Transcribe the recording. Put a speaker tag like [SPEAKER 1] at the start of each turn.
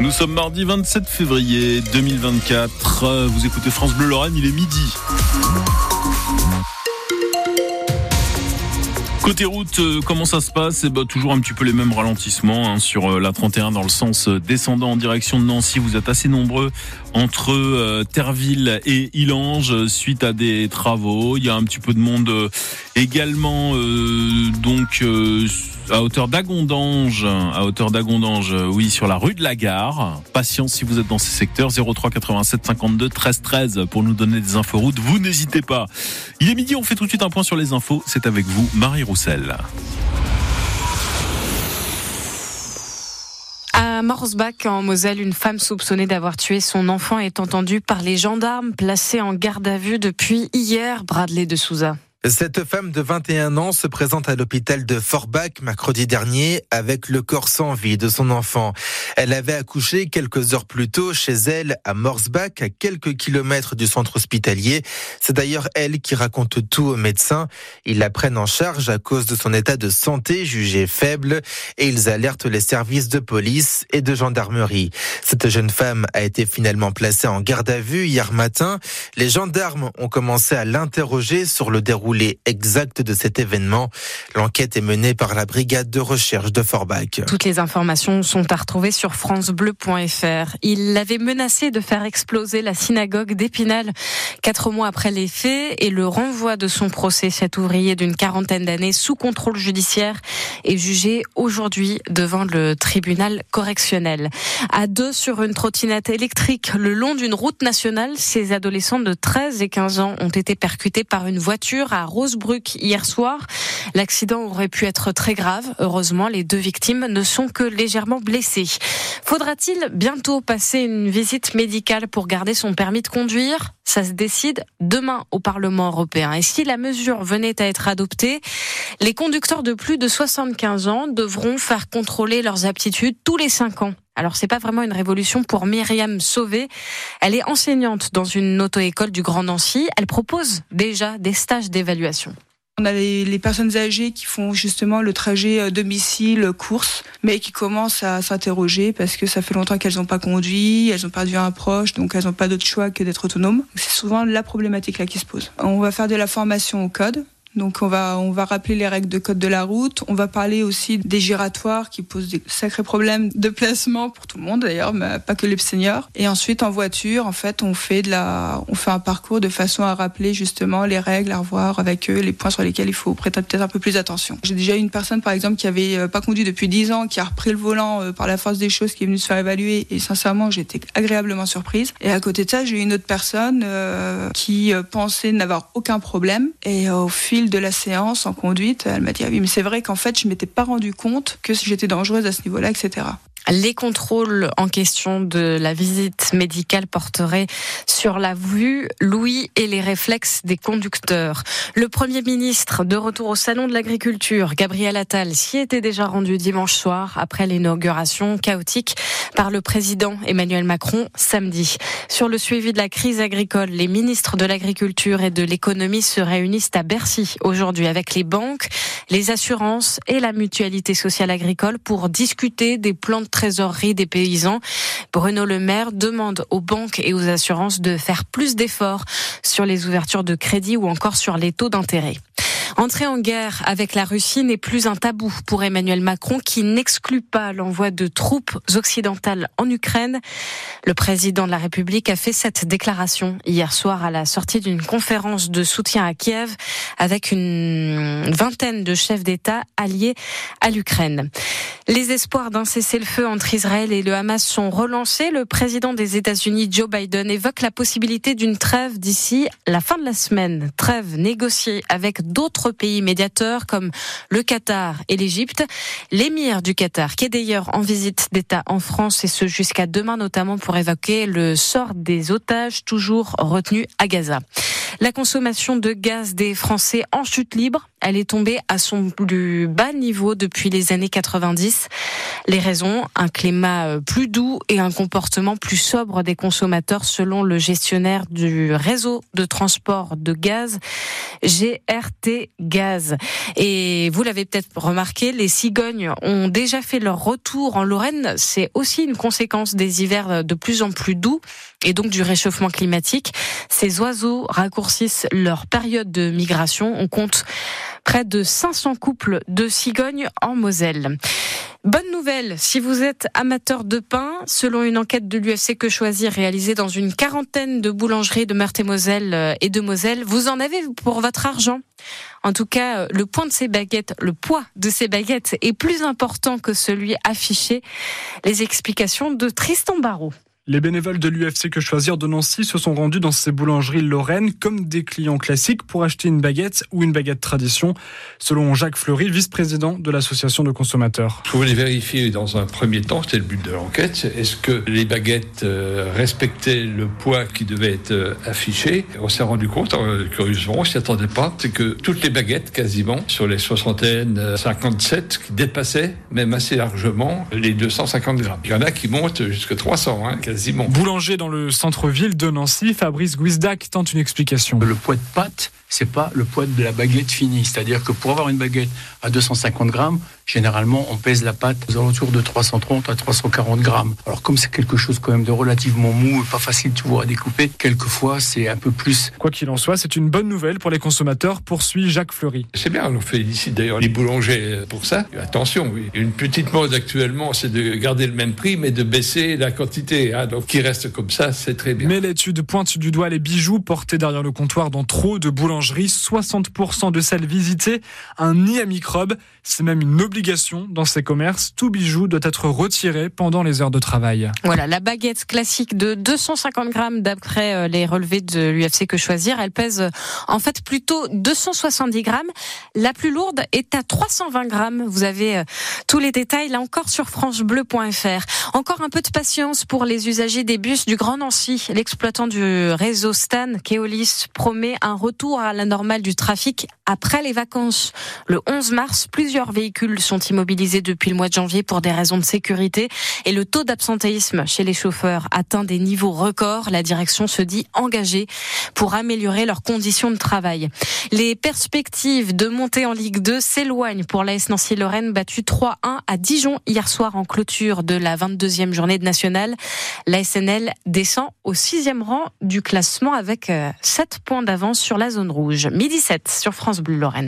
[SPEAKER 1] Nous sommes mardi 27 février 2024. Vous écoutez France Bleu Lorraine, il est midi. Côté route, euh, comment ça se passe? Eh ben, Toujours un petit peu les mêmes ralentissements hein, sur euh, la 31 dans le sens euh, descendant en direction de Nancy. Vous êtes assez nombreux entre Terville et Ilange suite à des travaux. Il y a un petit peu de monde également donc à hauteur d'Agondange, à d'Agondange, oui, sur la rue de la Gare. Patience si vous êtes dans ces secteurs. 03 87 52 13 13 pour nous donner des infos routes. Vous n'hésitez pas. Il est midi, on fait tout de suite un point sur les infos. C'est avec vous, Marie Roussel.
[SPEAKER 2] À Morsbach, en Moselle, une femme soupçonnée d'avoir tué son enfant est entendue par les gendarmes placés en garde à vue depuis hier, Bradley de Souza.
[SPEAKER 3] Cette femme de 21 ans se présente à l'hôpital de Forbach mercredi dernier avec le corps sans vie de son enfant. Elle avait accouché quelques heures plus tôt chez elle à Morsbach, à quelques kilomètres du centre hospitalier. C'est d'ailleurs elle qui raconte tout aux médecins. Ils la prennent en charge à cause de son état de santé jugé faible et ils alertent les services de police et de gendarmerie. Cette jeune femme a été finalement placée en garde à vue hier matin. Les gendarmes ont commencé à l'interroger sur le les exact de cet événement. L'enquête est menée par la brigade de recherche de Forbach.
[SPEAKER 2] Toutes les informations sont à retrouver sur francebleu.fr. Il avait menacé de faire exploser la synagogue d'Épinal quatre mois après les faits et le renvoi de son procès. Cet ouvrier d'une quarantaine d'années sous contrôle judiciaire est jugé aujourd'hui devant le tribunal correctionnel. À deux sur une trottinette électrique le long d'une route nationale, ces adolescents de 13 et 15 ans ont été percutés par une voiture à Rosebruck hier soir. L'accident aurait pu être très grave. Heureusement, les deux victimes ne sont que légèrement blessées. Faudra-t-il bientôt passer une visite médicale pour garder son permis de conduire? Ça se décide demain au Parlement européen. Et si la mesure venait à être adoptée, les conducteurs de plus de 75 ans devront faire contrôler leurs aptitudes tous les 5 ans. Alors c'est pas vraiment une révolution pour Myriam Sauvé. Elle est enseignante dans une auto-école du Grand Nancy. Elle propose déjà des stages d'évaluation.
[SPEAKER 4] On a les, personnes âgées qui font justement le trajet euh, domicile-course, mais qui commencent à s'interroger parce que ça fait longtemps qu'elles n'ont pas conduit, elles ont perdu un proche, donc elles n'ont pas d'autre choix que d'être autonomes. C'est souvent la problématique là qui se pose. On va faire de la formation au code, donc on va on va rappeler les règles de code de la route. On va parler aussi des giratoires qui posent des sacrés problèmes de placement pour tout le monde d'ailleurs, mais pas que les seniors. Et ensuite en voiture, en fait, on fait de la on fait un parcours de façon à rappeler justement les règles, à revoir avec eux les points sur lesquels il faut prêter peut-être un peu plus attention. J'ai déjà eu une personne par exemple qui avait euh, pas conduit depuis 10 ans, qui a repris le volant euh, par la force des choses, qui est venue se faire évaluer et sincèrement j'étais agréablement surprise. Et à côté de ça, j'ai eu une autre personne euh, qui pensait n'avoir aucun problème et au fil de la séance en conduite, elle m'a dit ah oui mais c'est vrai qu'en fait je m'étais pas rendu compte que j'étais dangereuse à ce niveau-là, etc.
[SPEAKER 2] Les contrôles en question de la visite médicale porteraient sur la vue, l'ouïe et les réflexes des conducteurs. Le Premier ministre, de retour au Salon de l'Agriculture, Gabriel Attal, s'y était déjà rendu dimanche soir après l'inauguration chaotique par le président Emmanuel Macron samedi. Sur le suivi de la crise agricole, les ministres de l'Agriculture et de l'Économie se réunissent à Bercy aujourd'hui avec les banques, les assurances et la mutualité sociale agricole pour discuter des plans de trésorerie des paysans. Bruno Le Maire demande aux banques et aux assurances de faire plus d'efforts sur les ouvertures de crédit ou encore sur les taux d'intérêt. Entrer en guerre avec la Russie n'est plus un tabou pour Emmanuel Macron qui n'exclut pas l'envoi de troupes occidentales en Ukraine. Le président de la République a fait cette déclaration hier soir à la sortie d'une conférence de soutien à Kiev avec une vingtaine de chefs d'État alliés à l'Ukraine. Les espoirs d'un cessez-le-feu entre Israël et le Hamas sont relancés. Le président des États-Unis, Joe Biden, évoque la possibilité d'une trêve d'ici la fin de la semaine. Trêve négociée avec d'autres pays médiateurs comme le Qatar et l'Égypte. L'émir du Qatar, qui est d'ailleurs en visite d'État en France et ce jusqu'à demain notamment pour évoquer le sort des otages toujours retenus à Gaza. La consommation de gaz des Français en chute libre. Elle est tombée à son plus bas niveau depuis les années 90. Les raisons, un climat euh, plus doux et un comportement plus sobre des consommateurs selon le gestionnaire du réseau de transport de gaz, GRT Gaz. Et vous l'avez peut-être remarqué, les cigognes ont déjà fait leur retour en Lorraine. C'est aussi une conséquence des hivers de plus en plus doux et donc du réchauffement climatique. Ces oiseaux raccourcissent leur période de migration. On compte près de 500 couples de cigognes en Moselle. Bonne nouvelle, si vous êtes amateur de pain, selon une enquête de l'UFC Que Choisir réalisée dans une quarantaine de boulangeries de Meurthe-et-Moselle euh, et de Moselle, vous en avez pour votre argent. En tout cas, euh, le le poids de ces baguettes est plus important que celui affiché. Les explications de Tristan Barrault.
[SPEAKER 5] Les bénévoles de l'UFC Que Choisir de Nancy se sont rendus dans ces boulangeries lorraines comme des clients classiques pour acheter une baguette ou une baguette tradition, selon Jacques Fleury, vice-président de l'association de consommateurs.
[SPEAKER 6] Je voulais vérifier dans un premier temps, c'était le but de l'enquête, est-ce que les baguettes euh, respectaient le poids qui devait être euh, affiché? On s'est rendu compte, euh, curieusement, on s'y attendait pas, c'est que toutes les baguettes, quasiment, sur les soixantaines, 57, qui dépassaient même assez largement les 250 grammes. Il y en a qui montent jusqu'à 300, hein, quasiment
[SPEAKER 5] Boulanger dans le centre-ville de Nancy, Fabrice Guizdac tente une explication.
[SPEAKER 7] Le poids de pâte, c'est pas le poids de la baguette finie. C'est-à-dire que pour avoir une baguette à 250 grammes, généralement, on pèse la pâte aux alentours de 330 à 340 grammes. Alors, comme c'est quelque chose quand même de relativement mou et pas facile, tu vois, à découper, quelquefois, c'est un peu plus.
[SPEAKER 5] Quoi qu'il en soit, c'est une bonne nouvelle pour les consommateurs, poursuit Jacques Fleury.
[SPEAKER 6] C'est bien, on félicite d'ailleurs les boulangers pour ça. Attention, oui. Une petite mode actuellement, c'est de garder le même prix, mais de baisser la quantité. Hein. Donc, qui reste comme ça, c'est très bien.
[SPEAKER 5] Mais l'étude pointe du doigt les bijoux portés derrière le comptoir dans trop de boulangeries 60% de celles visitées, un nid à microbes. C'est même une obligation dans ces commerces. Tout bijou doit être retiré pendant les heures de travail.
[SPEAKER 2] Voilà, la baguette classique de 250 grammes d'après euh, les relevés de l'UFC Que Choisir, elle pèse euh, en fait plutôt 270 grammes. La plus lourde est à 320 grammes. Vous avez euh, tous les détails, là encore, sur francebleu.fr. Encore un peu de patience pour les usagers des bus du Grand Nancy. L'exploitant du réseau Stan, Keolis, promet un retour à la normale du trafic après les vacances. Le 11 mars, plusieurs véhicules sont immobilisés depuis le mois de janvier pour des raisons de sécurité et le taux d'absentéisme chez les chauffeurs atteint des niveaux records. La direction se dit engagée pour améliorer leurs conditions de travail. Les perspectives de montée en Ligue 2 s'éloignent pour l'AS Nancy-Lorraine battue 3 1 à Dijon hier soir en clôture de la 22e journée de nationale. La SNL descend au 6e rang du classement avec euh, 7 points d'avance sur la zone rouge. Midi 7 sur France Bleu Lorraine.